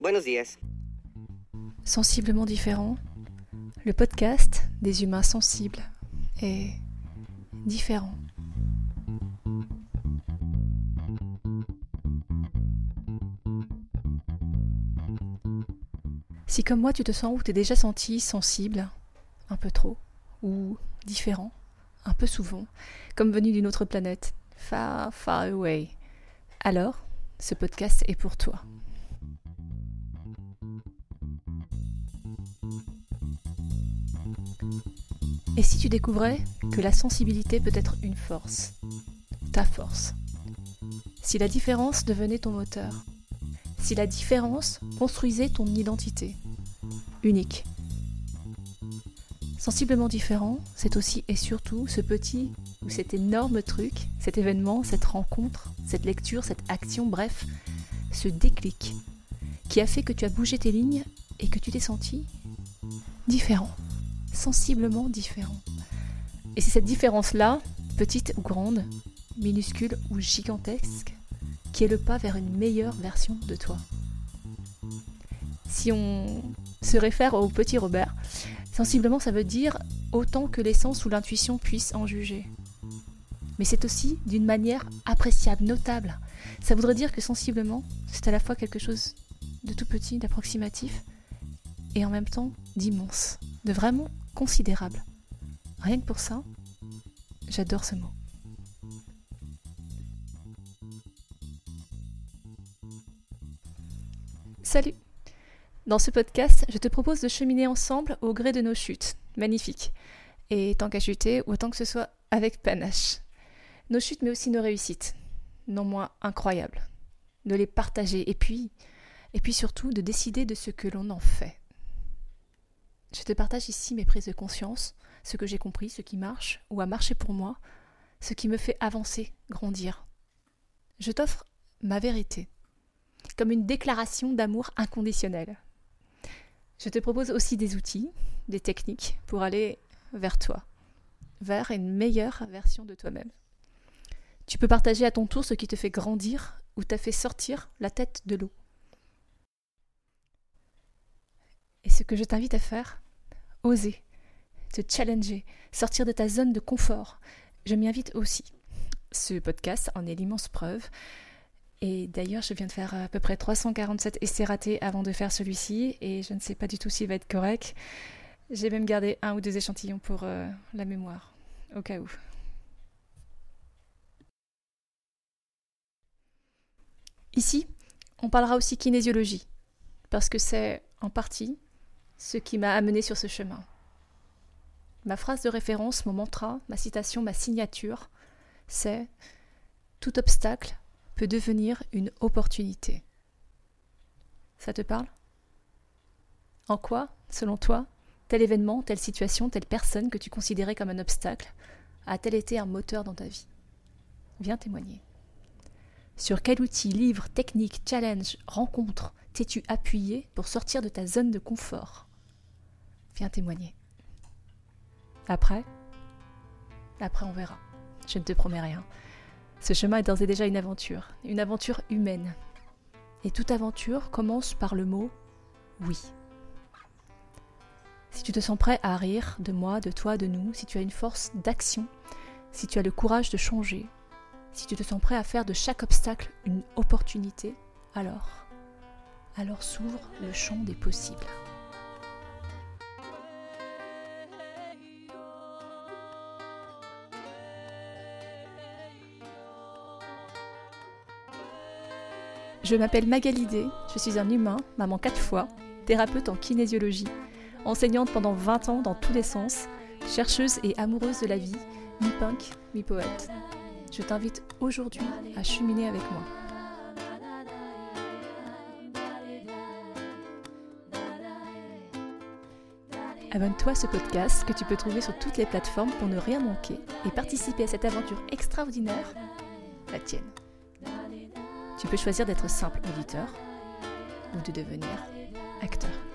Buenos días. Sensiblement différent, le podcast des humains sensibles est différent. Si comme moi tu te sens ou t'es déjà senti sensible, un peu trop, ou différent, un peu souvent, comme venu d'une autre planète, far, far away, alors ce podcast est pour toi. Et si tu découvrais que la sensibilité peut être une force, ta force Si la différence devenait ton moteur Si la différence construisait ton identité unique. Sensiblement différent, c'est aussi et surtout ce petit ou cet énorme truc, cet événement, cette rencontre, cette lecture, cette action, bref, ce déclic qui a fait que tu as bougé tes lignes et que tu t'es senti différent sensiblement différent. Et c'est cette différence-là, petite ou grande, minuscule ou gigantesque, qui est le pas vers une meilleure version de toi. Si on se réfère au petit Robert, sensiblement ça veut dire autant que l'essence ou l'intuition puissent en juger. Mais c'est aussi d'une manière appréciable, notable. Ça voudrait dire que sensiblement, c'est à la fois quelque chose de tout petit, d'approximatif, et en même temps d'immense, de vraiment considérable. Rien que pour ça, j'adore ce mot. Salut Dans ce podcast, je te propose de cheminer ensemble au gré de nos chutes. Magnifique. Et tant qu'à chuter, autant que ce soit avec panache. Nos chutes, mais aussi nos réussites. Non moins incroyables. De les partager et puis, et puis surtout de décider de ce que l'on en fait. Je te partage ici mes prises de conscience, ce que j'ai compris, ce qui marche ou a marché pour moi, ce qui me fait avancer, grandir. Je t'offre ma vérité, comme une déclaration d'amour inconditionnel. Je te propose aussi des outils, des techniques pour aller vers toi, vers une meilleure version de toi-même. Tu peux partager à ton tour ce qui te fait grandir ou t'a fait sortir la tête de l'eau. Et ce que je t'invite à faire, oser, te challenger, sortir de ta zone de confort. Je m'y invite aussi. Ce podcast en est l'immense preuve. Et d'ailleurs, je viens de faire à peu près 347 essais ratés avant de faire celui-ci, et je ne sais pas du tout s'il va être correct. J'ai même gardé un ou deux échantillons pour euh, la mémoire, au cas où. Ici, on parlera aussi kinésiologie, parce que c'est en partie ce qui m'a amené sur ce chemin. Ma phrase de référence, mon mantra, ma citation, ma signature, c'est Tout obstacle peut devenir une opportunité. Ça te parle? En quoi, selon toi, tel événement, telle situation, telle personne que tu considérais comme un obstacle a-t-elle été un moteur dans ta vie? Viens témoigner. Sur quel outil, livre, technique, challenge, rencontre t'es-tu appuyé pour sortir de ta zone de confort? Témoigner. Après Après, on verra. Je ne te promets rien. Ce chemin est d'ores et déjà une aventure, une aventure humaine. Et toute aventure commence par le mot oui. Si tu te sens prêt à rire de moi, de toi, de nous, si tu as une force d'action, si tu as le courage de changer, si tu te sens prêt à faire de chaque obstacle une opportunité, alors, alors s'ouvre le champ des possibles. Je m'appelle Magalidé, je suis un humain, maman quatre fois, thérapeute en kinésiologie, enseignante pendant 20 ans dans tous les sens, chercheuse et amoureuse de la vie, mi-punk, mi-poète. Je t'invite aujourd'hui à cheminer avec moi. Abonne-toi à ce podcast que tu peux trouver sur toutes les plateformes pour ne rien manquer et participer à cette aventure extraordinaire, la tienne. Tu peux choisir d'être simple auditeur ou de devenir acteur.